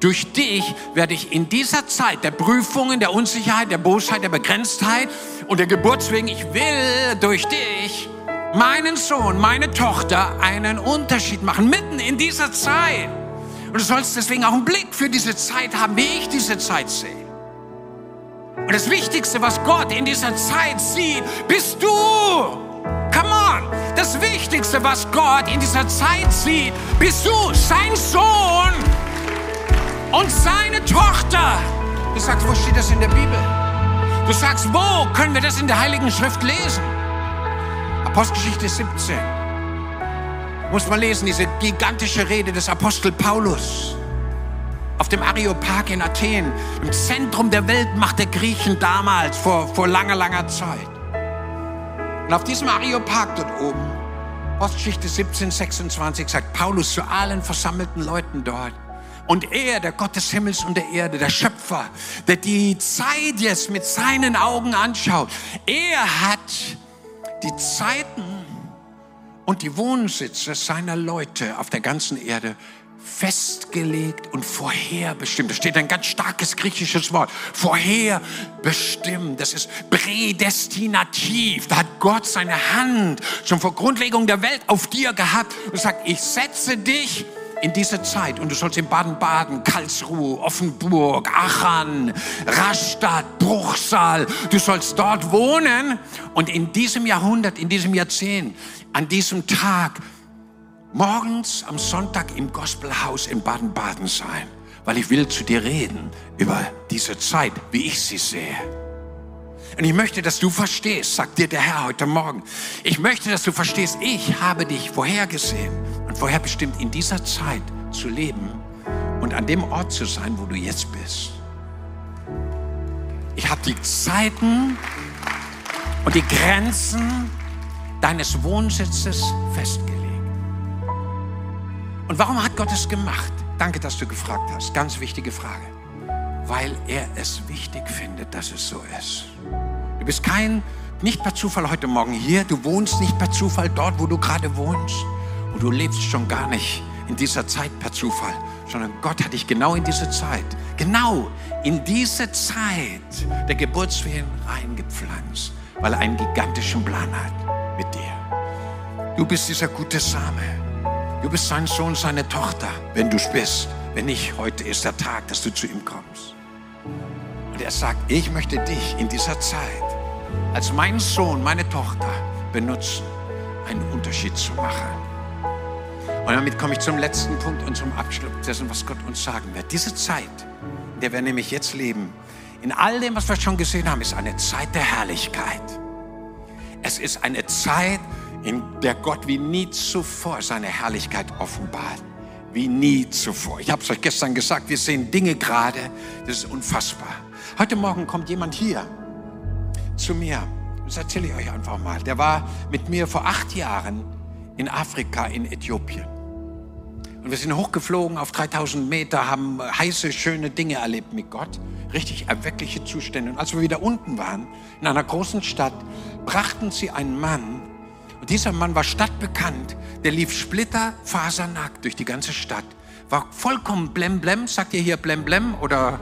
Durch dich werde ich in dieser Zeit der Prüfungen, der Unsicherheit, der Bosheit, der Begrenztheit und der Geburtswegen, ich will durch dich meinen Sohn, meine Tochter einen Unterschied machen, mitten in dieser Zeit. Und du sollst deswegen auch einen Blick für diese Zeit haben, wie ich diese Zeit sehe. Und das Wichtigste, was Gott in dieser Zeit sieht, bist du. Come on. Das Wichtigste, was Gott in dieser Zeit sieht, bist du, sein Sohn und seine Tochter. Du sagst, wo steht das in der Bibel? Du sagst, wo können wir das in der Heiligen Schrift lesen? Apostelgeschichte 17. Muss man lesen, diese gigantische Rede des Apostel Paulus auf dem Areopag in Athen, im Zentrum der Weltmacht der Griechen damals, vor, vor langer, langer Zeit. Und auf diesem Areopag dort oben, Postgeschichte 17, 26, sagt Paulus zu allen versammelten Leuten dort, und er, der Gott des Himmels und der Erde, der Schöpfer, der die Zeit jetzt mit seinen Augen anschaut, er hat die Zeiten und die Wohnsitze seiner Leute auf der ganzen Erde festgelegt und vorherbestimmt. Da steht ein ganz starkes griechisches Wort. Vorherbestimmt. Das ist prädestinativ. Da hat Gott seine Hand schon vor Grundlegung der Welt auf dir gehabt und sagt, ich setze dich in diese Zeit und du sollst in Baden-Baden, Karlsruhe, Offenburg, Aachen, Rastatt, Bruchsal, du sollst dort wohnen und in diesem Jahrhundert, in diesem Jahrzehnt, an diesem Tag morgens am Sonntag im Gospelhaus in Baden-Baden sein, weil ich will zu dir reden über diese Zeit, wie ich sie sehe. Und ich möchte, dass du verstehst, sagt dir der Herr heute Morgen. Ich möchte, dass du verstehst, ich habe dich vorhergesehen und vorherbestimmt, in dieser Zeit zu leben und an dem Ort zu sein, wo du jetzt bist. Ich habe die Zeiten und die Grenzen deines Wohnsitzes festgelegt. Und warum hat Gott es gemacht? Danke, dass du gefragt hast. Ganz wichtige Frage. Weil er es wichtig findet, dass es so ist. Du bist kein, nicht per Zufall heute Morgen hier. Du wohnst nicht per Zufall dort, wo du gerade wohnst. Und du lebst schon gar nicht in dieser Zeit per Zufall, sondern Gott hat dich genau in diese Zeit, genau in diese Zeit der Geburtswehen reingepflanzt, weil er einen gigantischen Plan hat mit dir. Du bist dieser gute Same. Du bist sein Sohn, seine Tochter, wenn du es bist. Wenn nicht, heute ist der Tag, dass du zu ihm kommst. Und er sagt, ich möchte dich in dieser Zeit als meinen Sohn, meine Tochter benutzen, einen Unterschied zu machen. Und damit komme ich zum letzten Punkt und zum Abschluss dessen, was Gott uns sagen wird. Diese Zeit, in der wir nämlich jetzt leben, in all dem, was wir schon gesehen haben, ist eine Zeit der Herrlichkeit. Es ist eine Zeit, in der Gott wie nie zuvor seine Herrlichkeit offenbart. Wie nie zuvor. Ich habe es euch gestern gesagt, wir sehen Dinge gerade, das ist unfassbar. Heute Morgen kommt jemand hier zu mir, das erzähle ich euch einfach mal. Der war mit mir vor acht Jahren in Afrika, in Äthiopien. Und wir sind hochgeflogen auf 3000 Meter, haben heiße, schöne Dinge erlebt mit Gott. Richtig erweckliche Zustände. Und als wir wieder unten waren, in einer großen Stadt, brachten sie einen Mann. Und dieser Mann war stadtbekannt. Der lief splitterfasernackt durch die ganze Stadt. War vollkommen blemblem. Sagt ihr hier blemblem? Oder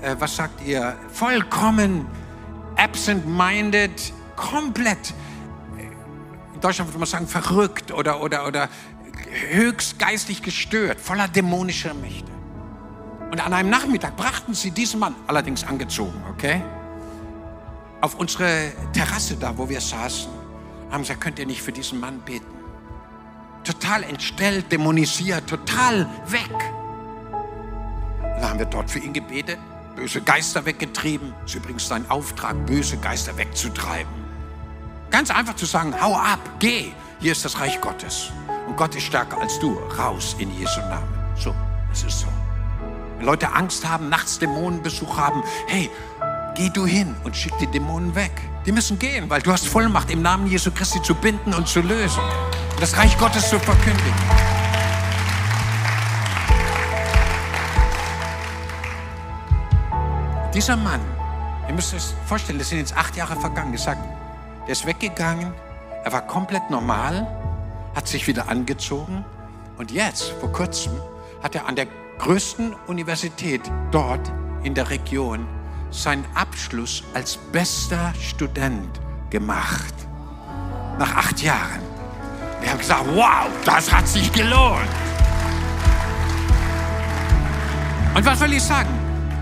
äh, was sagt ihr? Vollkommen absent-minded. Komplett in Deutschland würde man sagen, verrückt oder, oder, oder höchst geistig gestört, voller dämonischer Mächte. Und an einem Nachmittag brachten sie diesen Mann, allerdings angezogen, okay, auf unsere Terrasse da, wo wir saßen, haben gesagt, könnt ihr nicht für diesen Mann beten? Total entstellt, dämonisiert, total weg. Und dann haben wir dort für ihn gebetet, böse Geister weggetrieben. Das ist übrigens sein Auftrag, böse Geister wegzutreiben. Ganz einfach zu sagen, hau ab, geh, hier ist das Reich Gottes. Und Gott ist stärker als du. Raus in Jesu Namen. So, es ist so. Wenn Leute Angst haben, nachts Dämonenbesuch haben, hey, geh du hin und schick die Dämonen weg. Die müssen gehen, weil du hast Vollmacht, im Namen Jesu Christi zu binden und zu lösen. Das Reich Gottes zu verkündigen. Dieser Mann, ihr müsst euch vorstellen, das sind jetzt acht Jahre vergangen, gesagt, er ist weggegangen, er war komplett normal, hat sich wieder angezogen und jetzt, vor kurzem, hat er an der größten Universität dort in der Region seinen Abschluss als bester Student gemacht. Nach acht Jahren. Wir haben gesagt, wow, das hat sich gelohnt. Und was soll ich sagen?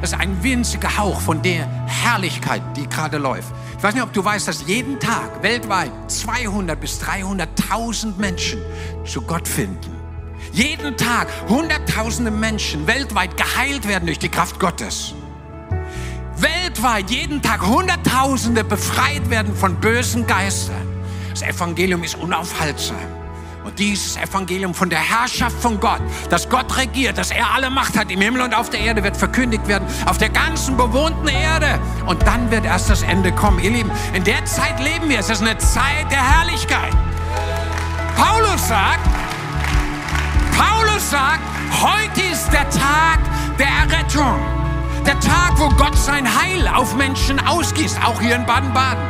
Das ist ein winziger Hauch von der Herrlichkeit, die gerade läuft. Ich weiß nicht, ob du weißt, dass jeden Tag weltweit 200 bis 300.000 Menschen zu Gott finden. Jeden Tag hunderttausende Menschen weltweit geheilt werden durch die Kraft Gottes. Weltweit jeden Tag hunderttausende befreit werden von bösen Geistern. Das Evangelium ist unaufhaltsam. Und dieses Evangelium von der Herrschaft von Gott, dass Gott regiert, dass er alle Macht hat im Himmel und auf der Erde, wird verkündigt werden, auf der ganzen bewohnten Erde. Und dann wird erst das Ende kommen. Ihr Lieben, in der Zeit leben wir. Es ist eine Zeit der Herrlichkeit. Paulus sagt, Paulus sagt, heute ist der Tag der Errettung. Der Tag, wo Gott sein Heil auf Menschen ausgießt, auch hier in Baden-Baden.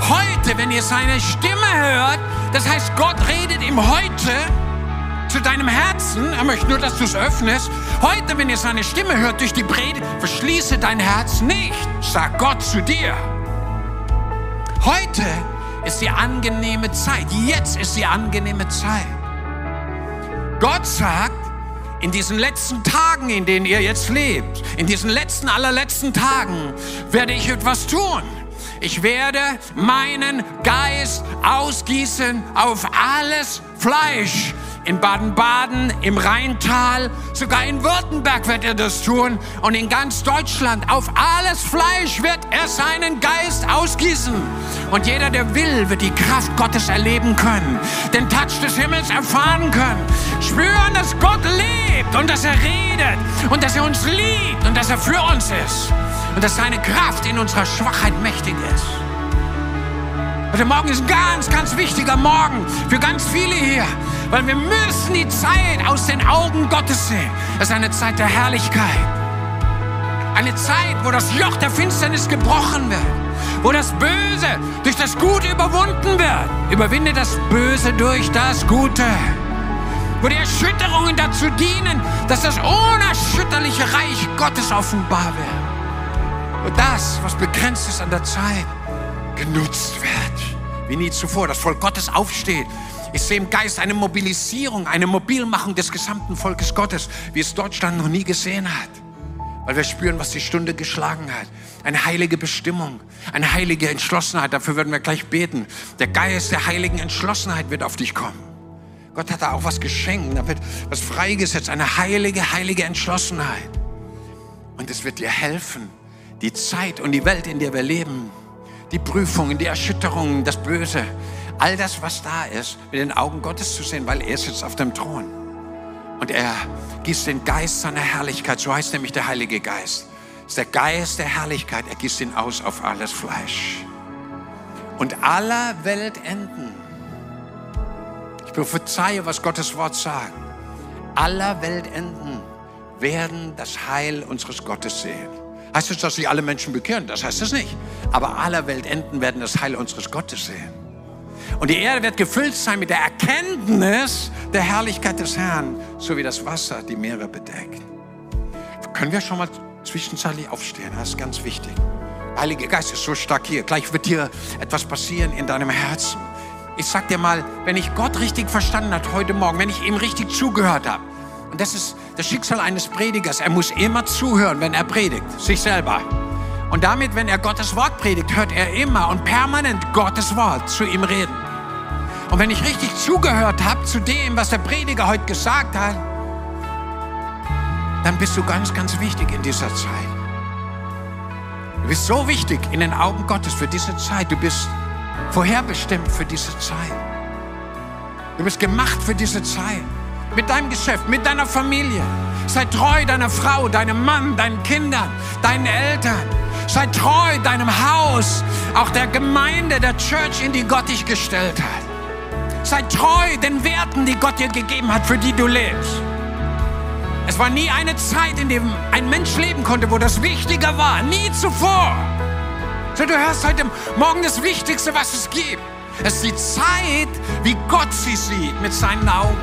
Heute, wenn ihr seine Stimme hört, das heißt, Gott redet im Heute zu deinem Herzen. Er möchte nur, dass du es öffnest. Heute, wenn ihr seine Stimme hört durch die Predigt, verschließe dein Herz nicht. Sag Gott zu dir. Heute ist die angenehme Zeit. Jetzt ist die angenehme Zeit. Gott sagt, in diesen letzten Tagen, in denen ihr jetzt lebt, in diesen letzten, allerletzten Tagen, werde ich etwas tun. Ich werde meinen Geist ausgießen auf alles Fleisch. In Baden-Baden, im Rheintal, sogar in Württemberg wird er das tun. Und in ganz Deutschland, auf alles Fleisch wird er seinen Geist ausgießen. Und jeder, der will, wird die Kraft Gottes erleben können, den Touch des Himmels erfahren können, spüren, dass Gott lebt und dass er redet und dass er uns liebt und dass er für uns ist und dass seine Kraft in unserer Schwachheit mächtig ist. Heute Morgen ist ein ganz, ganz wichtiger Morgen für ganz viele hier, weil wir müssen die Zeit aus den Augen Gottes sehen. Es ist eine Zeit der Herrlichkeit. Eine Zeit, wo das Joch der Finsternis gebrochen wird, wo das Böse durch das Gute überwunden wird. Überwinde das Böse durch das Gute. Wo die Erschütterungen dazu dienen, dass das unerschütterliche Reich Gottes offenbar wird. Und das, was begrenzt ist an der Zeit, genutzt wird. Wie nie zuvor. Das Volk Gottes aufsteht. Ich sehe im Geist eine Mobilisierung, eine Mobilmachung des gesamten Volkes Gottes, wie es Deutschland noch nie gesehen hat. Weil wir spüren, was die Stunde geschlagen hat. Eine heilige Bestimmung, eine heilige Entschlossenheit. Dafür würden wir gleich beten. Der Geist der heiligen Entschlossenheit wird auf dich kommen. Gott hat da auch was geschenkt. Da wird was freigesetzt. Eine heilige, heilige Entschlossenheit. Und es wird dir helfen, die Zeit und die Welt, in der wir leben, die Prüfungen, die Erschütterungen, das Böse, all das, was da ist, mit den Augen Gottes zu sehen, weil er sitzt auf dem Thron. Und er gießt den Geist seiner Herrlichkeit, so heißt nämlich der Heilige Geist. Das ist der Geist der Herrlichkeit, er gießt ihn aus auf alles Fleisch. Und aller Welt enden. Ich prophezeie, was Gottes Wort sagt. aller Weltenden werden das Heil unseres Gottes sehen. Heißt es, dass sich alle Menschen bekehren? Das heißt es nicht. Aber aller Weltenden werden das Heil unseres Gottes sehen. Und die Erde wird gefüllt sein mit der Erkenntnis der Herrlichkeit des Herrn, so wie das Wasser die Meere bedeckt. Können wir schon mal zwischenzeitlich aufstehen? Das ist ganz wichtig. Heiliger Geist ist so stark hier. Gleich wird dir etwas passieren in deinem Herzen. Ich sag dir mal, wenn ich Gott richtig verstanden habe heute Morgen, wenn ich ihm richtig zugehört habe, und das ist das Schicksal eines Predigers, er muss immer zuhören, wenn er predigt, sich selber. Und damit, wenn er Gottes Wort predigt, hört er immer und permanent Gottes Wort zu ihm reden. Und wenn ich richtig zugehört habe zu dem, was der Prediger heute gesagt hat, dann bist du ganz, ganz wichtig in dieser Zeit. Du bist so wichtig in den Augen Gottes für diese Zeit. Du bist vorherbestimmt für diese Zeit. Du bist gemacht für diese Zeit. Mit deinem Geschäft, mit deiner Familie. Sei treu deiner Frau, deinem Mann, deinen Kindern, deinen Eltern. Sei treu deinem Haus, auch der Gemeinde, der Church, in die Gott dich gestellt hat. Sei treu den Werten, die Gott dir gegeben hat, für die du lebst. Es war nie eine Zeit, in der ein Mensch leben konnte, wo das wichtiger war. Nie zuvor. So, du hörst heute Morgen das Wichtigste, was es gibt. Es ist die Zeit, wie Gott sie sieht mit seinen Augen.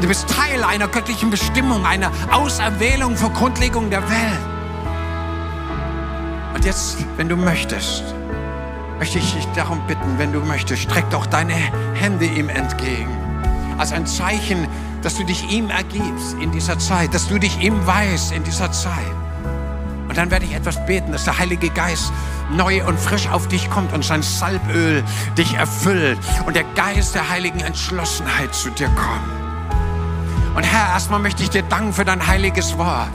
Du bist Teil einer göttlichen Bestimmung, einer Auserwählung vor Grundlegung der Welt. Jetzt, wenn du möchtest, möchte ich dich darum bitten, wenn du möchtest, streck doch deine Hände ihm entgegen. Als ein Zeichen, dass du dich ihm ergibst in dieser Zeit, dass du dich ihm weißt in dieser Zeit. Und dann werde ich etwas beten, dass der Heilige Geist neu und frisch auf dich kommt und sein Salböl dich erfüllt und der Geist der heiligen Entschlossenheit zu dir kommt. Und Herr, erstmal möchte ich dir danken für dein heiliges Wort.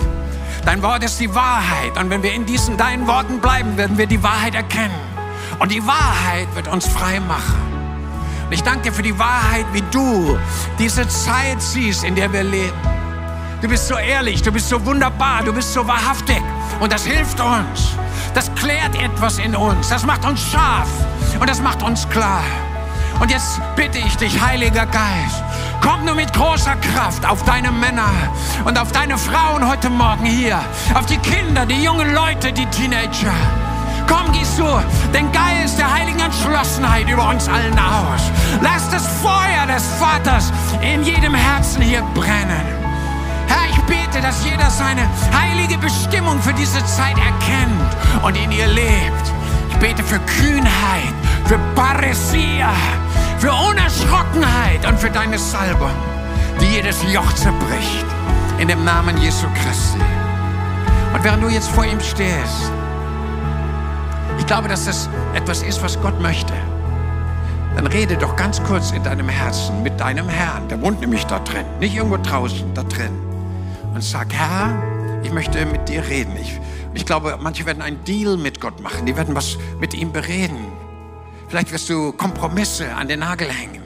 Dein Wort ist die Wahrheit. Und wenn wir in diesen deinen Worten bleiben, werden wir die Wahrheit erkennen. Und die Wahrheit wird uns frei machen. Und ich danke dir für die Wahrheit, wie du diese Zeit siehst, in der wir leben. Du bist so ehrlich, du bist so wunderbar, du bist so wahrhaftig. Und das hilft uns. Das klärt etwas in uns. Das macht uns scharf. Und das macht uns klar. Und jetzt bitte ich dich, Heiliger Geist, komm nur mit großer Kraft auf deine Männer und auf deine Frauen heute Morgen hier, auf die Kinder, die jungen Leute, die Teenager. Komm, gießt du den Geist der heiligen Entschlossenheit über uns allen aus. Lass das Feuer des Vaters in jedem Herzen hier brennen. Herr, ich bete, dass jeder seine heilige Bestimmung für diese Zeit erkennt und in ihr lebt. Ich bete für Kühnheit, für Paresia, für Unerschrockenheit und für deine Salbung, die jedes Joch zerbricht. In dem Namen Jesu Christi. Und während du jetzt vor ihm stehst, ich glaube, dass das etwas ist, was Gott möchte. Dann rede doch ganz kurz in deinem Herzen mit deinem Herrn. Der wohnt nämlich da drin, nicht irgendwo draußen, da drin. Und sag, Herr, ich möchte mit dir reden. Ich, ich glaube, manche werden einen Deal mit Gott machen. Die werden was mit ihm bereden. Vielleicht wirst du Kompromisse an den Nagel hängen.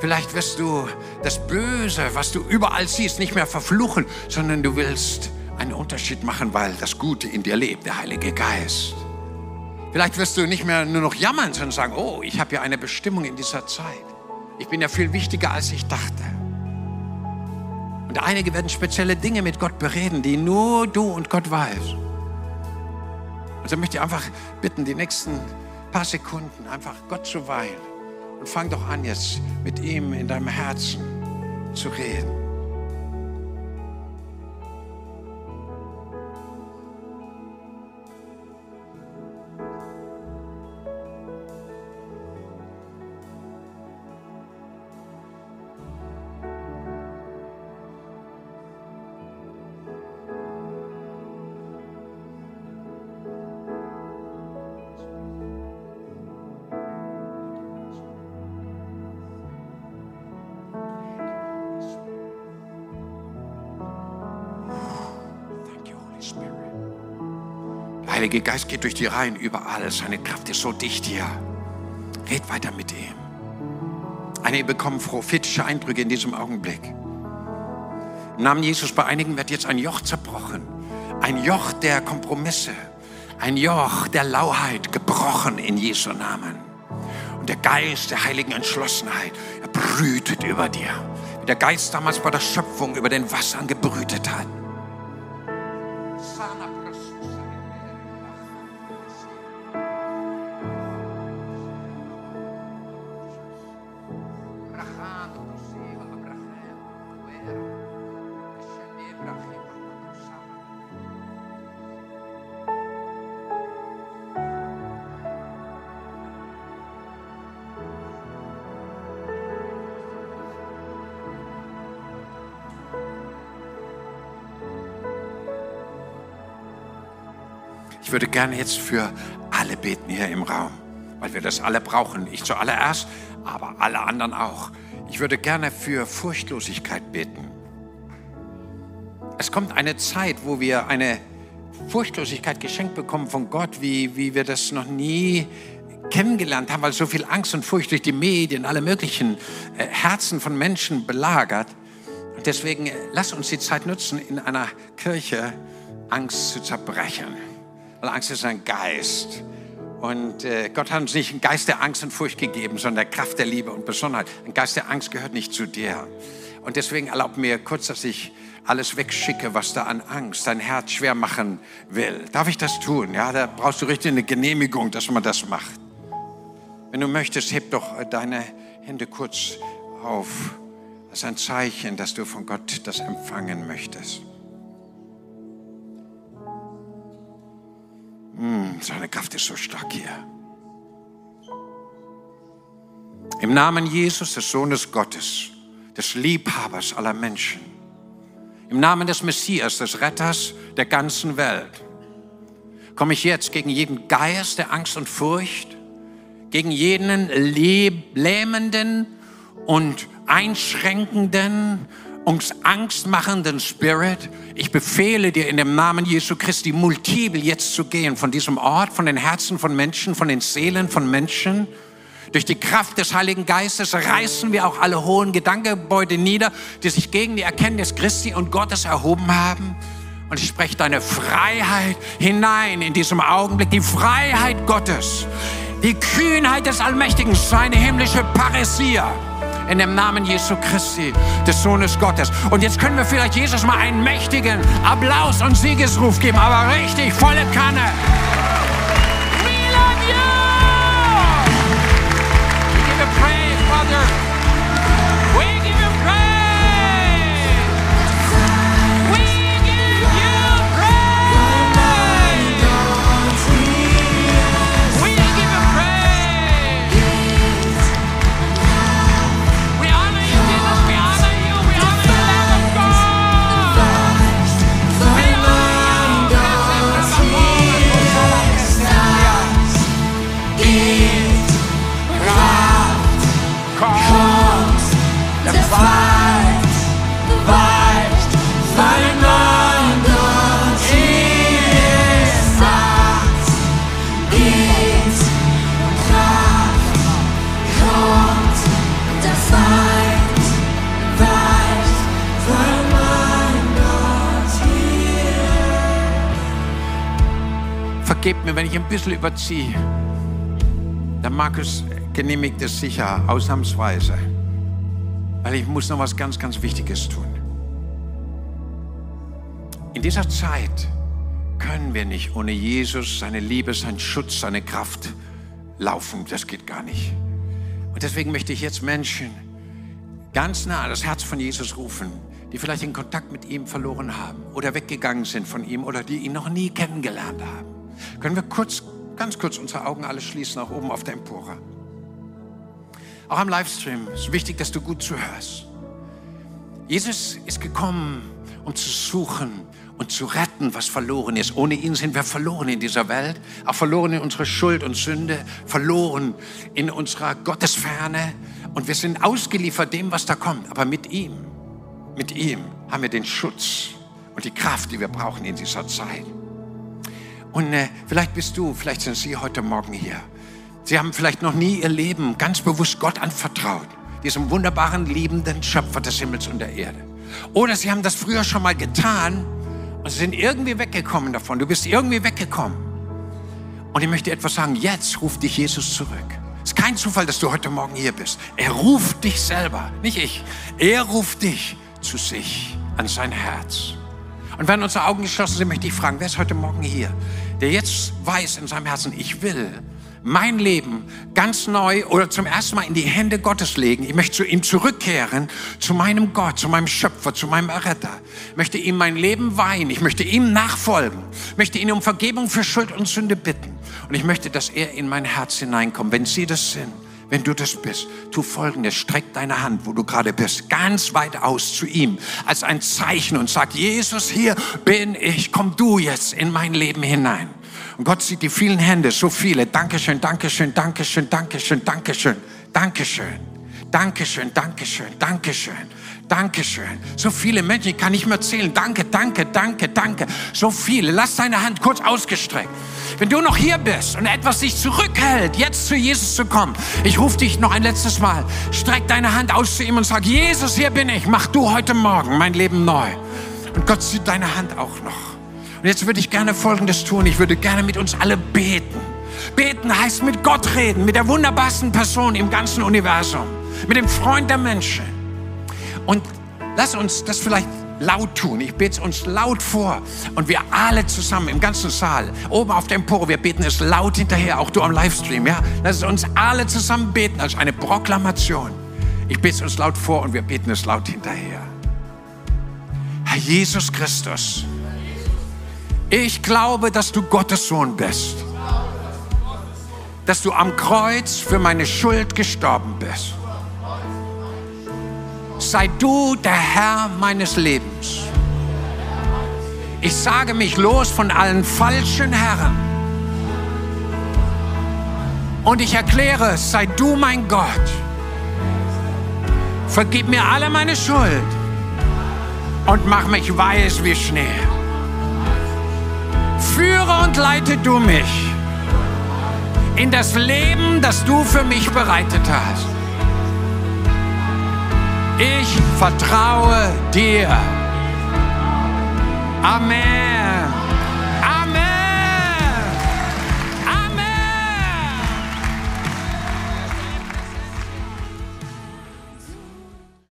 Vielleicht wirst du das Böse, was du überall siehst, nicht mehr verfluchen, sondern du willst einen Unterschied machen, weil das Gute in dir lebt, der Heilige Geist. Vielleicht wirst du nicht mehr nur noch jammern, sondern sagen, oh, ich habe ja eine Bestimmung in dieser Zeit. Ich bin ja viel wichtiger, als ich dachte. Und einige werden spezielle Dinge mit Gott bereden, die nur du und Gott weißt. Also möchte ich einfach bitten, die nächsten paar Sekunden einfach Gott zu weihen. Und fang doch an, jetzt mit ihm in deinem Herzen zu reden. Heilige Geist geht durch die Reihen überall. Seine Kraft ist so dicht hier. Red weiter mit ihm. Einige bekommen prophetische Eindrücke in diesem Augenblick. Im Namen Jesus, bei einigen wird jetzt ein Joch zerbrochen. Ein Joch der Kompromisse. Ein Joch der Lauheit gebrochen in Jesu Namen. Und der Geist der heiligen Entschlossenheit, er brütet über dir der Geist damals bei der Schöpfung über den Wassern gebrütet hat. Würde gerne jetzt für alle beten hier im Raum, weil wir das alle brauchen. Ich zuallererst, aber alle anderen auch. Ich würde gerne für Furchtlosigkeit beten. Es kommt eine Zeit, wo wir eine Furchtlosigkeit geschenkt bekommen von Gott, wie, wie wir das noch nie kennengelernt haben, weil so viel Angst und Furcht durch die Medien, alle möglichen äh, Herzen von Menschen belagert. Und deswegen äh, lass uns die Zeit nutzen, in einer Kirche Angst zu zerbrechen. Weil Angst ist ein Geist. Und äh, Gott hat uns nicht einen Geist der Angst und Furcht gegeben, sondern der Kraft der Liebe und Besonnenheit. Ein Geist der Angst gehört nicht zu dir. Und deswegen erlaub mir kurz, dass ich alles wegschicke, was da an Angst dein Herz schwer machen will. Darf ich das tun? Ja, da brauchst du richtig eine Genehmigung, dass man das macht. Wenn du möchtest, heb doch deine Hände kurz auf. Das ist ein Zeichen, dass du von Gott das empfangen möchtest. Hm, seine Kraft ist so stark hier. Im Namen Jesus, des Sohnes Gottes, des Liebhabers aller Menschen, im Namen des Messias, des Retters der ganzen Welt, komme ich jetzt gegen jeden Geist der Angst und Furcht, gegen jeden lähmenden und einschränkenden uns angstmachenden Spirit. Ich befehle dir in dem Namen Jesu Christi multiple jetzt zu gehen von diesem Ort, von den Herzen von Menschen, von den Seelen von Menschen. Durch die Kraft des Heiligen Geistes reißen wir auch alle hohen Gedankengebäude nieder, die sich gegen die Erkenntnis Christi und Gottes erhoben haben. Und ich spreche deine Freiheit hinein in diesem Augenblick, die Freiheit Gottes, die Kühnheit des Allmächtigen, seine himmlische Paresia in dem Namen Jesu Christi, des Sohnes Gottes. Und jetzt können wir vielleicht Jesus mal einen mächtigen Applaus und Siegesruf geben, aber richtig volle überziehe. Der Markus genehmigt es sicher, ausnahmsweise. Weil ich muss noch was ganz, ganz Wichtiges tun. In dieser Zeit können wir nicht ohne Jesus, seine Liebe, seinen Schutz, seine Kraft laufen. Das geht gar nicht. Und deswegen möchte ich jetzt Menschen ganz nah an das Herz von Jesus rufen, die vielleicht den Kontakt mit ihm verloren haben oder weggegangen sind von ihm oder die ihn noch nie kennengelernt haben. Können wir kurz, ganz kurz unsere Augen alle schließen, auch oben auf der Empore. Auch am Livestream ist wichtig, dass du gut zuhörst. Jesus ist gekommen, um zu suchen und zu retten, was verloren ist. Ohne ihn sind wir verloren in dieser Welt, auch verloren in unserer Schuld und Sünde, verloren in unserer Gottesferne und wir sind ausgeliefert dem, was da kommt. Aber mit ihm, mit ihm haben wir den Schutz und die Kraft, die wir brauchen in dieser Zeit. Und äh, vielleicht bist du, vielleicht sind Sie heute Morgen hier. Sie haben vielleicht noch nie Ihr Leben ganz bewusst Gott anvertraut, diesem wunderbaren, liebenden Schöpfer des Himmels und der Erde. Oder Sie haben das früher schon mal getan und Sie sind irgendwie weggekommen davon. Du bist irgendwie weggekommen. Und ich möchte etwas sagen, jetzt ruft dich Jesus zurück. Es ist kein kein Zufall, dass du heute Morgen hier bist. Er ruft dich selber, nicht ich. Er ruft dich zu sich, an sein Herz. Und wenn unsere Augen geschlossen sind, möchte ich fragen, wer ist heute Morgen hier, der jetzt weiß in seinem Herzen, ich will mein Leben ganz neu oder zum ersten Mal in die Hände Gottes legen. Ich möchte zu ihm zurückkehren, zu meinem Gott, zu meinem Schöpfer, zu meinem Erretter. Ich möchte ihm mein Leben weihen. Ich möchte ihm nachfolgen. Ich möchte ihn um Vergebung für Schuld und Sünde bitten. Und ich möchte, dass er in mein Herz hineinkommt. Wenn Sie das sind, wenn du das bist, tu folgendes, streck deine Hand, wo du gerade bist, ganz weit aus zu ihm, als ein Zeichen und sag, Jesus, hier bin ich, komm du jetzt in mein Leben hinein. Und Gott sieht die vielen Hände, so viele. Dankeschön, Dankeschön, Dankeschön, Dankeschön, Dankeschön, Dankeschön, Dankeschön, Dankeschön, Dankeschön. Dankeschön. So viele Menschen, ich kann nicht mehr zählen. Danke, danke, danke, danke. So viele. Lass deine Hand kurz ausgestreckt. Wenn du noch hier bist und etwas dich zurückhält, jetzt zu Jesus zu kommen, ich rufe dich noch ein letztes Mal. Streck deine Hand aus zu ihm und sag, Jesus, hier bin ich. Mach du heute Morgen mein Leben neu. Und Gott sieht deine Hand auch noch. Und jetzt würde ich gerne Folgendes tun. Ich würde gerne mit uns alle beten. Beten heißt mit Gott reden, mit der wunderbarsten Person im ganzen Universum, mit dem Freund der Menschen. Und lass uns das vielleicht laut tun. Ich bete es uns laut vor. Und wir alle zusammen im ganzen Saal, oben auf der Empore, wir beten es laut hinterher, auch du am Livestream. Ja? Lass uns alle zusammen beten als eine Proklamation. Ich bete es uns laut vor und wir beten es laut hinterher. Herr Jesus Christus, ich glaube, dass du Gottes Sohn bist. Dass du am Kreuz für meine Schuld gestorben bist. Sei du der Herr meines Lebens. Ich sage mich los von allen falschen Herren. Und ich erkläre, sei du mein Gott. Vergib mir alle meine Schuld und mach mich weiß wie Schnee führe und leite du mich in das Leben, das du für mich bereitet hast. Ich vertraue dir. Amen.